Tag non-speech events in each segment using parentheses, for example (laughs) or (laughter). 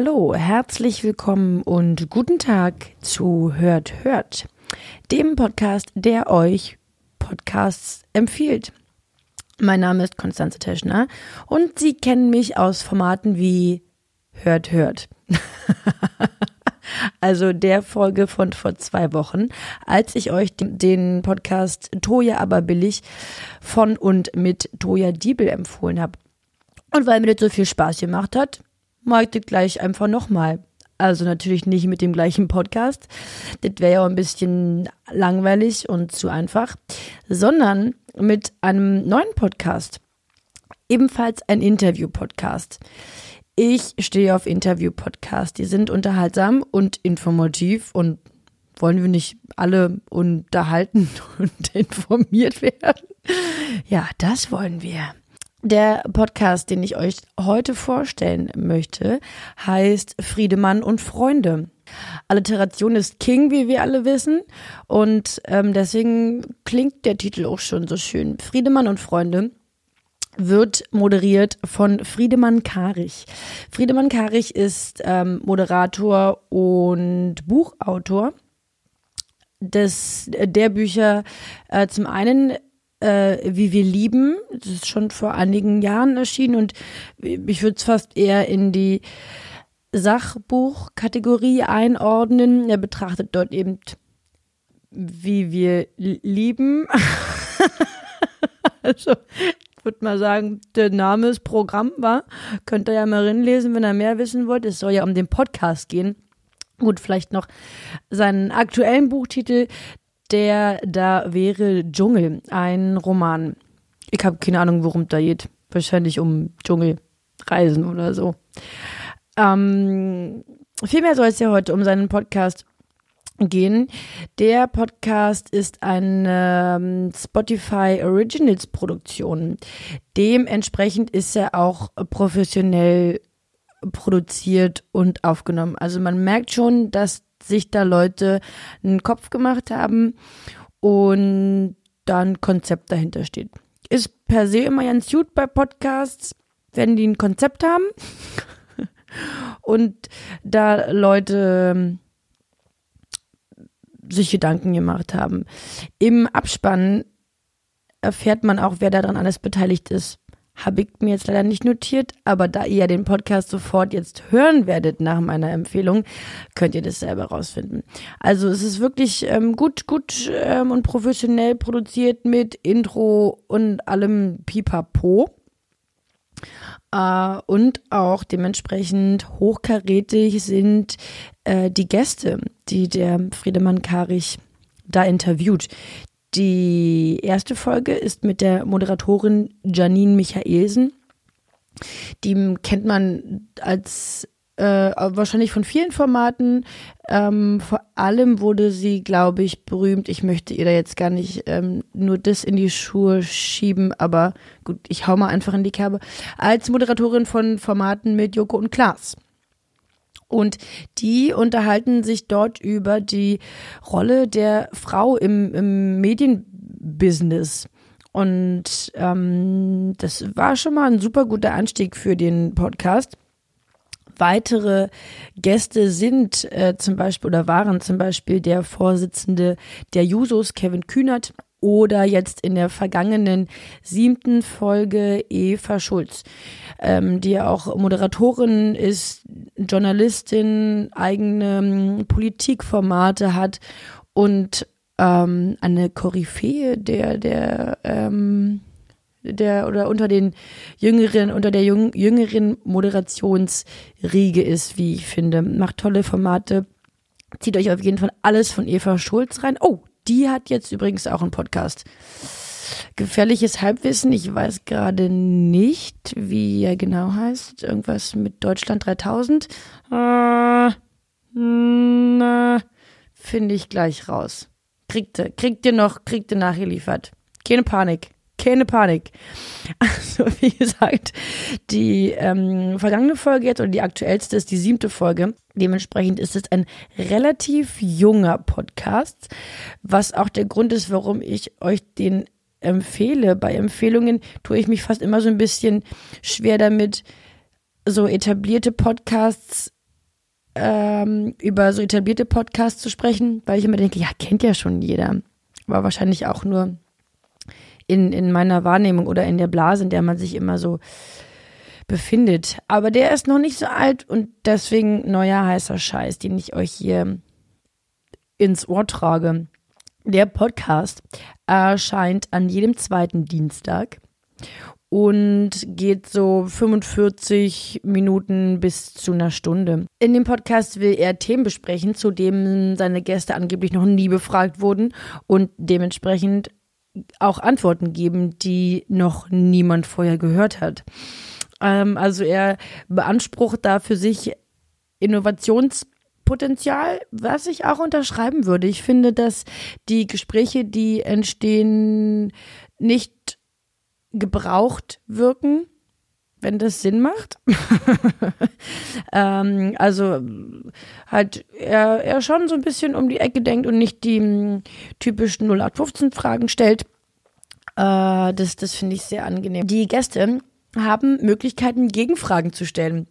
Hallo, herzlich willkommen und guten Tag zu Hört Hört, dem Podcast, der euch Podcasts empfiehlt. Mein Name ist Konstanze Teschner und Sie kennen mich aus Formaten wie Hört Hört. (laughs) also der Folge von vor zwei Wochen, als ich euch den Podcast Toja aber billig von und mit Toja Diebel empfohlen habe. Und weil mir das so viel Spaß gemacht hat, mag ich gleich einfach nochmal. Also natürlich nicht mit dem gleichen Podcast. Das wäre ja auch ein bisschen langweilig und zu einfach. Sondern mit einem neuen Podcast. Ebenfalls ein Interview-Podcast. Ich stehe auf Interview-Podcasts. Die sind unterhaltsam und informativ und wollen wir nicht alle unterhalten (laughs) und informiert werden? Ja, das wollen wir. Der Podcast, den ich euch heute vorstellen möchte, heißt Friedemann und Freunde. Alliteration ist King, wie wir alle wissen. Und ähm, deswegen klingt der Titel auch schon so schön. Friedemann und Freunde wird moderiert von Friedemann Karich. Friedemann Karich ist ähm, Moderator und Buchautor des, der Bücher äh, zum einen äh, Wie wir lieben. Das ist schon vor einigen Jahren erschienen und ich würde es fast eher in die Sachbuchkategorie einordnen. Er betrachtet dort eben, wie wir lieben. (laughs) also, ich würde mal sagen, der Name ist Programm war. Könnt ihr ja mal reinlesen, wenn ihr mehr wissen wollt. Es soll ja um den Podcast gehen. Gut, vielleicht noch seinen aktuellen Buchtitel, der da wäre Dschungel, ein Roman. Ich habe keine Ahnung, worum da geht. Wahrscheinlich um Dschungelreisen oder so. Ähm, vielmehr soll es ja heute um seinen Podcast gehen. Der Podcast ist eine ähm, Spotify Originals Produktion. Dementsprechend ist er auch professionell produziert und aufgenommen. Also man merkt schon, dass sich da Leute einen Kopf gemacht haben und dann Konzept dahinter steht. Ist per se immer ganz gut bei Podcasts, wenn die ein Konzept haben (laughs) und da Leute ähm, sich Gedanken gemacht haben. Im Abspann erfährt man auch, wer daran alles beteiligt ist habe ich mir jetzt leider nicht notiert, aber da ihr den Podcast sofort jetzt hören werdet nach meiner Empfehlung, könnt ihr das selber rausfinden. Also es ist wirklich ähm, gut, gut ähm, und professionell produziert mit Intro und allem Pipapo. Uh, und auch dementsprechend hochkarätig sind äh, die Gäste, die der Friedemann Karich da interviewt. Die erste Folge ist mit der Moderatorin Janine Michaelsen. Die kennt man als äh, wahrscheinlich von vielen Formaten. Ähm, vor allem wurde sie, glaube ich, berühmt. Ich möchte ihr da jetzt gar nicht ähm, nur das in die Schuhe schieben, aber gut, ich hau mal einfach in die Kerbe. Als Moderatorin von Formaten mit Joko und Klaas. Und die unterhalten sich dort über die Rolle der Frau im, im Medienbusiness. Und ähm, das war schon mal ein super guter Anstieg für den Podcast. Weitere Gäste sind äh, zum Beispiel oder waren zum Beispiel der Vorsitzende der Jusos, Kevin Kühnert, oder jetzt in der vergangenen siebten Folge Eva Schulz, ähm, die ja auch Moderatorin ist, Journalistin, eigene ähm, Politikformate hat und ähm, eine Koryphäe der, der, ähm, der oder unter den jüngeren, unter der jüng, jüngeren Moderationsriege ist, wie ich finde. Macht tolle Formate. Zieht euch auf jeden Fall alles von Eva Schulz rein. Oh, die hat jetzt übrigens auch einen Podcast. Gefährliches Halbwissen, ich weiß gerade nicht, wie er genau heißt. Irgendwas mit Deutschland 3000. Äh, finde ich gleich raus. Kriegt ihr, kriegt ihr noch, kriegt ihr nachgeliefert. Keine Panik keine Panik. (laughs) Also, wie gesagt, die ähm, vergangene Folge jetzt oder die aktuellste ist die siebte Folge. Dementsprechend ist es ein relativ junger Podcast, was auch der Grund ist, warum ich euch den empfehle. Bei Empfehlungen tue ich mich fast immer so ein bisschen schwer damit, so etablierte Podcasts ähm, über so etablierte Podcasts zu sprechen, weil ich immer denke, ja, kennt ja schon jeder. War wahrscheinlich auch nur in, in meiner Wahrnehmung oder in der Blase, in der man sich immer so befindet. Aber der ist noch nicht so alt und deswegen neuer heißer Scheiß, den ich euch hier ins Ohr trage. Der Podcast erscheint an jedem zweiten Dienstag und geht so 45 Minuten bis zu einer Stunde. In dem Podcast will er Themen besprechen, zu denen seine Gäste angeblich noch nie befragt wurden und dementsprechend auch Antworten geben, die noch niemand vorher gehört hat. Ähm, also er beansprucht da für sich Innovationspotenzial, was ich auch unterschreiben würde. Ich finde, dass die Gespräche, die entstehen, nicht gebraucht wirken, wenn das Sinn macht. (laughs) ähm, also halt er, er schon so ein bisschen um die Ecke denkt und nicht die m, typischen 0815 Fragen stellt. Äh, das das finde ich sehr angenehm. Die Gäste haben Möglichkeiten, Gegenfragen zu stellen.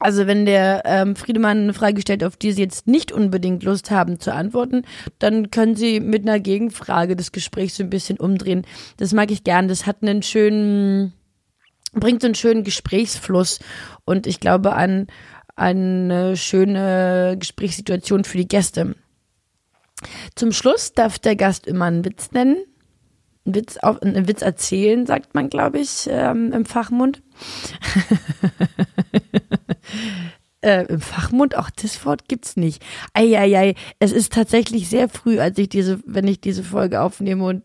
Also wenn der ähm, Friedemann eine Frage stellt, auf die Sie jetzt nicht unbedingt Lust haben zu antworten, dann können Sie mit einer Gegenfrage das Gespräch so ein bisschen umdrehen. Das mag ich gern. Das hat einen schönen, bringt so einen schönen Gesprächsfluss und ich glaube an eine schöne Gesprächssituation für die Gäste. Zum Schluss darf der Gast immer einen Witz nennen einen Witz, auf, einen Witz erzählen, sagt man, glaube ich, ähm, im Fachmund. (laughs) äh, Im Fachmund, auch das Wort gibt's nicht. Eieiei, es ist tatsächlich sehr früh, als ich diese, wenn ich diese Folge aufnehme und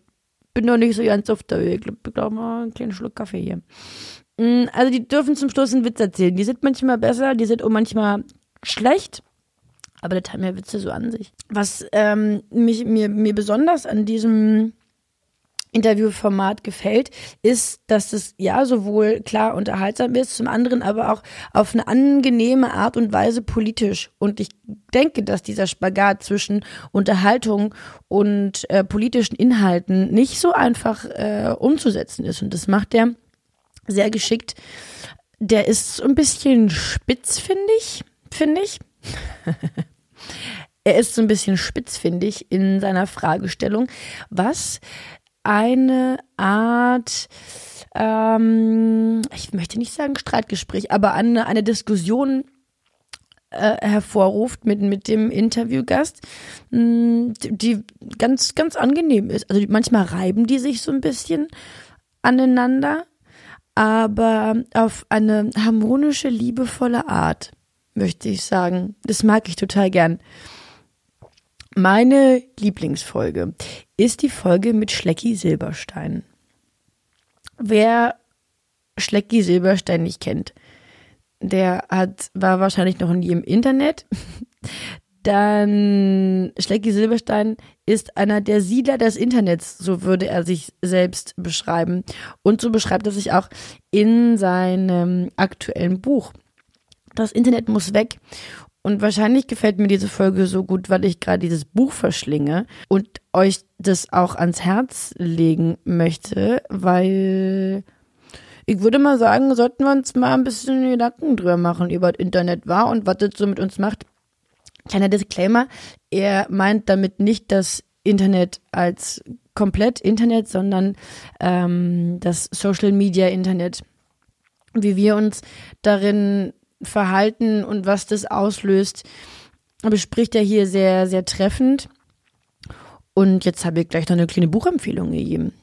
bin noch nicht so ganz auf der Höhe. Ich glaube, glaub mal einen kleinen Schluck Kaffee hier. Mm, also die dürfen zum Schluss einen Witz erzählen. Die sind manchmal besser, die sind auch manchmal schlecht. Aber das haben ja Witze so an sich. Was ähm, mich, mir, mir besonders an diesem Interviewformat gefällt, ist, dass es ja sowohl klar unterhaltsam ist, zum anderen aber auch auf eine angenehme Art und Weise politisch. Und ich denke, dass dieser Spagat zwischen Unterhaltung und äh, politischen Inhalten nicht so einfach äh, umzusetzen ist. Und das macht er sehr geschickt. Der ist so ein bisschen spitz, finde ich, finde ich. (laughs) er ist so ein bisschen spitz, finde ich, in seiner Fragestellung, was eine Art, ähm, ich möchte nicht sagen Streitgespräch, aber eine, eine Diskussion äh, hervorruft mit, mit dem Interviewgast, mh, hm, die ganz, ganz angenehm ist. Also manchmal reiben die sich so ein bisschen aneinander, aber auf eine harmonische, liebevolle Art, möchte ich sagen. Das mag ich total gern. Meine Lieblingsfolge ist die Folge mit Schlecki Silberstein. Wer Schlecki Silberstein nicht kennt, der hat, war wahrscheinlich noch nie im Internet. (laughs) Dann Schlecki Silberstein ist einer der Siedler des Internets, so würde er sich selbst beschreiben. Und so beschreibt er sich auch in seinem aktuellen Buch. Das Internet muss weg. Und wahrscheinlich gefällt mir diese Folge so gut, weil ich gerade dieses Buch verschlinge und euch das auch ans Herz legen möchte, weil ich würde mal sagen, sollten wir uns mal ein bisschen Gedanken drüber machen über das Internet war und was das so mit uns macht. Kleiner Disclaimer, er meint damit nicht das Internet als komplett Internet, sondern ähm, das Social Media Internet. Wie wir uns darin Verhalten und was das auslöst, bespricht er hier sehr, sehr treffend. Und jetzt habe ich gleich noch eine kleine Buchempfehlung gegeben.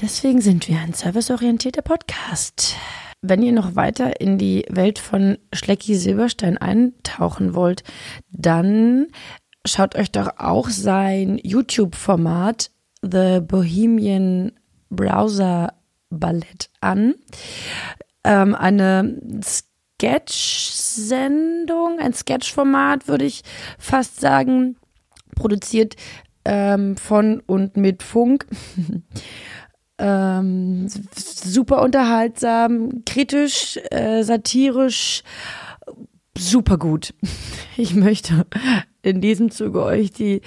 Deswegen sind wir ein serviceorientierter Podcast. Wenn ihr noch weiter in die Welt von Schlecki Silberstein eintauchen wollt, dann schaut euch doch auch sein YouTube-Format The Bohemian Browser Ballett an. Ähm, eine Sketch-Sendung, ein Sketch-Format, würde ich fast sagen, produziert ähm, von und mit Funk. (laughs) ähm, super unterhaltsam, kritisch, äh, satirisch, super gut. (laughs) Ich möchte in diesem Zuge euch die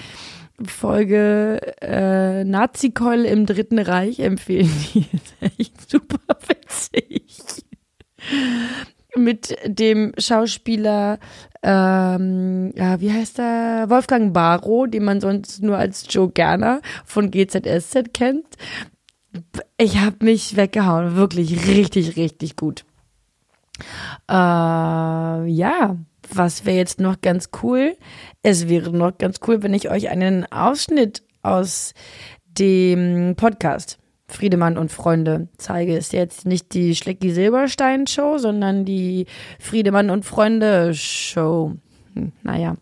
Folge äh, Nazi-Keule im Dritten Reich empfehlen. (laughs) Die ist echt super witzig mit dem Schauspieler ähm, ja, wie heißt er? Wolfgang Barrow, den man sonst nur als Joe Gerner von GZSZ kennt. Ich habe mich weggehauen, wirklich richtig, richtig gut. Äh, ja, was wäre jetzt noch ganz cool? Es wäre noch ganz cool, wenn ich euch einen Ausschnitt aus dem Podcast Friedemann und Freunde zeige. Ist jetzt nicht die Schlecki Silberstein Show, sondern die Friedemann und Freunde Show. Hm, naja.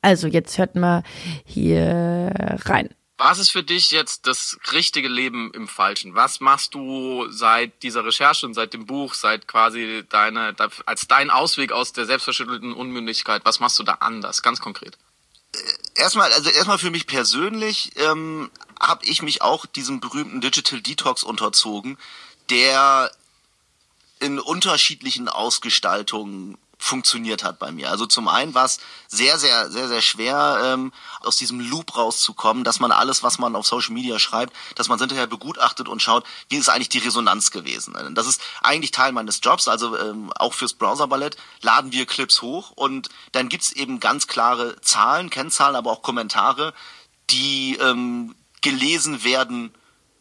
Also jetzt hört mal hier rein. Was ist für dich jetzt das richtige Leben im Falschen? Was machst du seit dieser Recherche und seit dem Buch, seit quasi deine, als dein Ausweg aus der selbstverschüttelten Unmündigkeit, was machst du da anders, ganz konkret? Erstmal, also erstmal für mich persönlich ähm, habe ich mich auch diesem berühmten Digital Detox unterzogen, der in unterschiedlichen Ausgestaltungen funktioniert hat bei mir. Also zum einen war es sehr, sehr, sehr, sehr schwer, ähm, aus diesem Loop rauszukommen, dass man alles, was man auf Social Media schreibt, dass man hinterher begutachtet und schaut, wie ist eigentlich die Resonanz gewesen. Das ist eigentlich Teil meines Jobs, also ähm, auch fürs Browser-Ballett laden wir Clips hoch und dann gibt's eben ganz klare Zahlen, Kennzahlen, aber auch Kommentare, die ähm, gelesen werden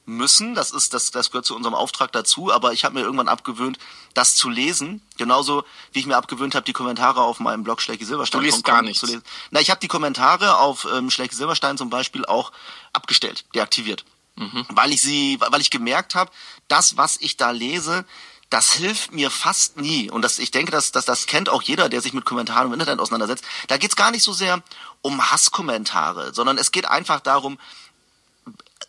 müssen. Das ist, das, das gehört zu unserem Auftrag dazu. Aber ich habe mir irgendwann abgewöhnt, das zu lesen. Genauso wie ich mir abgewöhnt habe, die Kommentare auf meinem Blog Schlecki Silberstein du liest gar nicht zu lesen. Na, ich habe die Kommentare auf ähm, Schlecki Silberstein zum Beispiel auch abgestellt, deaktiviert. Mhm. Weil ich sie, weil ich gemerkt habe, das, was ich da lese, das hilft mir fast nie. Und das, ich denke, dass, dass das kennt auch jeder, der sich mit Kommentaren im Internet auseinandersetzt. Da geht's gar nicht so sehr um Hasskommentare, sondern es geht einfach darum,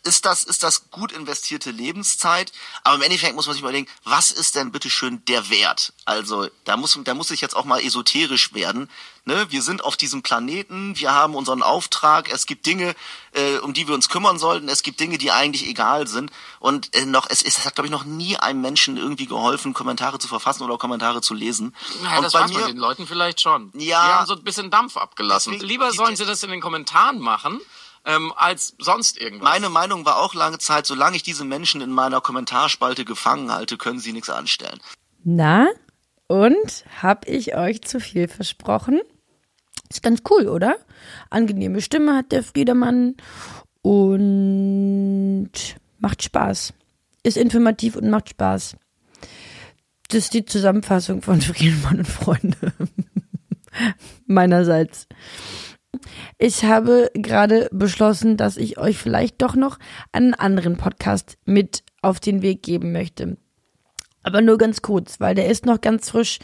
ist das, ist das gut investierte Lebenszeit? Aber im Endeffekt muss man sich überlegen, was ist denn bitteschön der Wert? Also, da muss, da muss ich jetzt auch mal esoterisch werden. Ne? Wir sind auf diesem Planeten, wir haben unseren Auftrag, es gibt Dinge, äh, um die wir uns kümmern sollten, es gibt Dinge, die eigentlich egal sind. Und äh, noch, es, es hat, glaube ich, noch nie einem Menschen irgendwie geholfen, Kommentare zu verfassen oder Kommentare zu lesen. Ja, und das bei weiß mir, man den Leuten vielleicht schon. Ja. Die haben so ein bisschen Dampf abgelassen. Deswegen- Lieber die- sollen sie das in den Kommentaren machen, ähm, als sonst irgendwas. Meine Meinung war auch lange Zeit, solange ich diese Menschen in meiner Kommentarspalte gefangen halte, können sie nichts anstellen. Na, und hab ich euch zu viel versprochen? Ist ganz cool, oder? Angenehme Stimme hat der Friedemann und macht Spaß. Ist informativ und macht Spaß. Das ist die Zusammenfassung von (laughs) Friedemann und Freunde. (laughs) Meinerseits. Ich habe gerade beschlossen, dass ich euch vielleicht doch noch einen anderen Podcast mit auf den Weg geben möchte. Aber nur ganz kurz, weil der ist noch ganz frisch.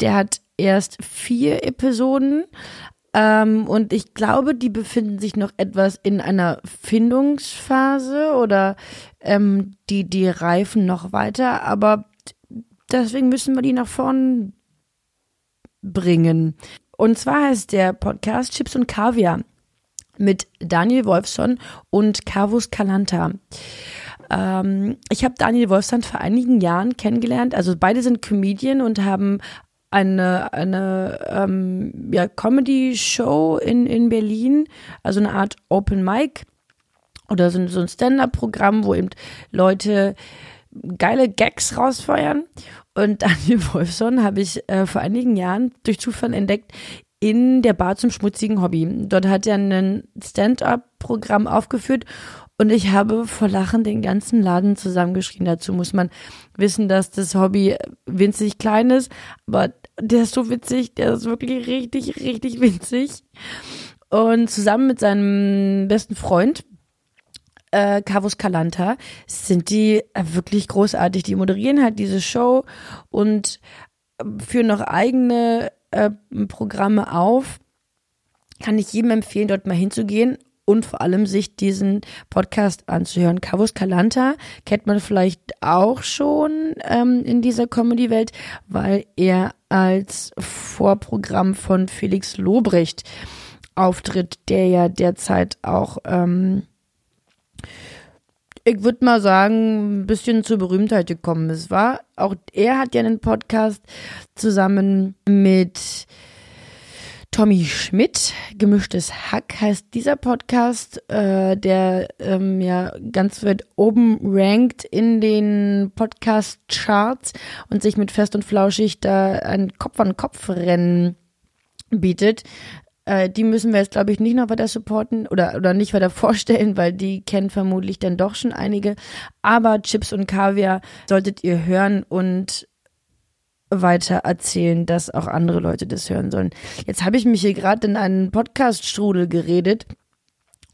Der hat erst vier Episoden. Ähm, und ich glaube, die befinden sich noch etwas in einer Findungsphase oder ähm, die, die reifen noch weiter. Aber deswegen müssen wir die nach vorn bringen. Und zwar heißt der Podcast Chips und Kaviar mit Daniel Wolfson und Carvus Calanta. Ähm, ich habe Daniel Wolfson vor einigen Jahren kennengelernt. Also beide sind Comedian und haben eine, eine ähm, ja, Comedy-Show in, in Berlin, also eine Art Open Mic oder so, so ein Stand-up-Programm, wo eben Leute geile Gags rausfeuern. Und Daniel (laughs) Wolfson habe ich äh, vor einigen Jahren durch Zufall entdeckt in der Bar zum schmutzigen Hobby. Dort hat er ein Stand-up-Programm aufgeführt und ich habe vor Lachen den ganzen Laden zusammengeschrien. Dazu muss man wissen, dass das Hobby winzig klein ist, aber der ist so witzig, der ist wirklich richtig, richtig (laughs) winzig. Und zusammen mit seinem besten Freund, äh, Carvus Calanta, sind die äh, wirklich großartig. Die moderieren halt diese Show und äh, führen noch eigene äh, Programme auf. Kann ich jedem empfehlen, dort mal hinzugehen und vor allem sich diesen Podcast anzuhören. Carvus Calanta kennt man vielleicht auch schon ähm, in dieser Comedy-Welt, weil er als Vorprogramm von Felix Lobrecht auftritt, der ja derzeit auch ähm, ich würde mal sagen, ein bisschen zur Berühmtheit gekommen ist, war. Auch er hat ja einen Podcast zusammen mit Tommy Schmidt. Gemischtes Hack heißt dieser Podcast, äh, der ähm, ja ganz weit oben rankt in den Podcast-Charts und sich mit Fest und Flauschig da ein Kopf-an-Kopf-Rennen bietet. Äh, die müssen wir jetzt, glaube ich, nicht noch weiter supporten oder, oder nicht weiter (laughs) vorstellen, weil die kennen vermutlich dann doch schon einige. Aber Chips und Kaviar solltet ihr hören und weiter erzählen, dass auch andere Leute das hören sollen. Jetzt habe ich mich hier gerade in einen Podcast-Strudel geredet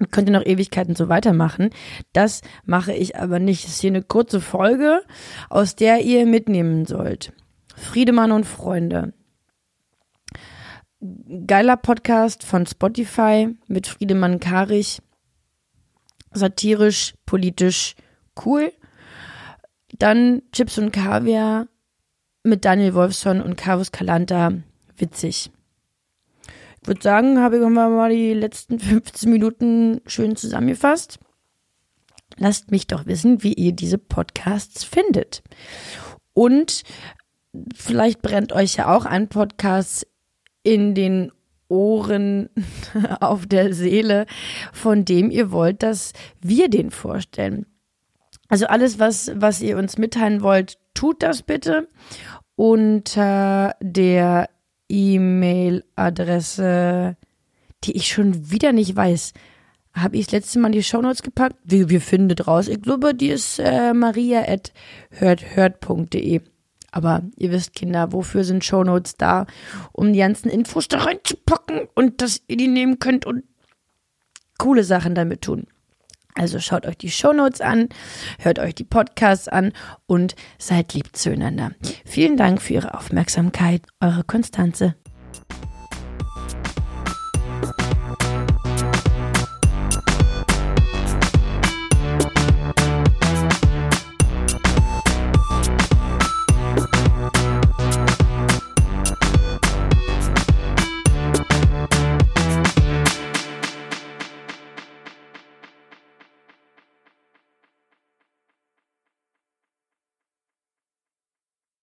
und könnte noch Ewigkeiten so weitermachen. Das mache ich aber nicht. Es ist hier eine kurze Folge, aus der ihr mitnehmen sollt. Friedemann und Freunde. Geiler Podcast von Spotify mit Friedemann Karich. Satirisch, politisch, cool. Dann Chips und Kaviar mit Daniel Wolfson und Carlos Calanta witzig. Ich würde sagen, habe ich mal die letzten (laughs) 15 Minuten schön zusammengefasst. Lasst mich doch wissen, wie ihr diese Podcasts findet. Und vielleicht brennt euch ja auch ein Podcast in den Ohren (laughs) auf der Seele, von dem ihr wollt, dass wir den vorstellen. Also alles, was, was ihr uns mitteilen wollt, tut das bitte unter der E-Mail-Adresse, die ich schon wieder nicht weiß. Habe ich das letzte Mal in die Shownotes gepackt? Wie, wir findet raus. Ich glaube, die ist äh, maria.hörthört.de. Aber ihr wisst, Kinder, wofür sind Shownotes da? Um die ganzen Infos da reinzupacken und dass ihr die nehmen könnt und coole Sachen damit tun. Also schaut euch die Shownotes an, hört euch die Podcasts an und seid lieb zueinander. Vielen Dank für Ihre Aufmerksamkeit, eure Konstanze.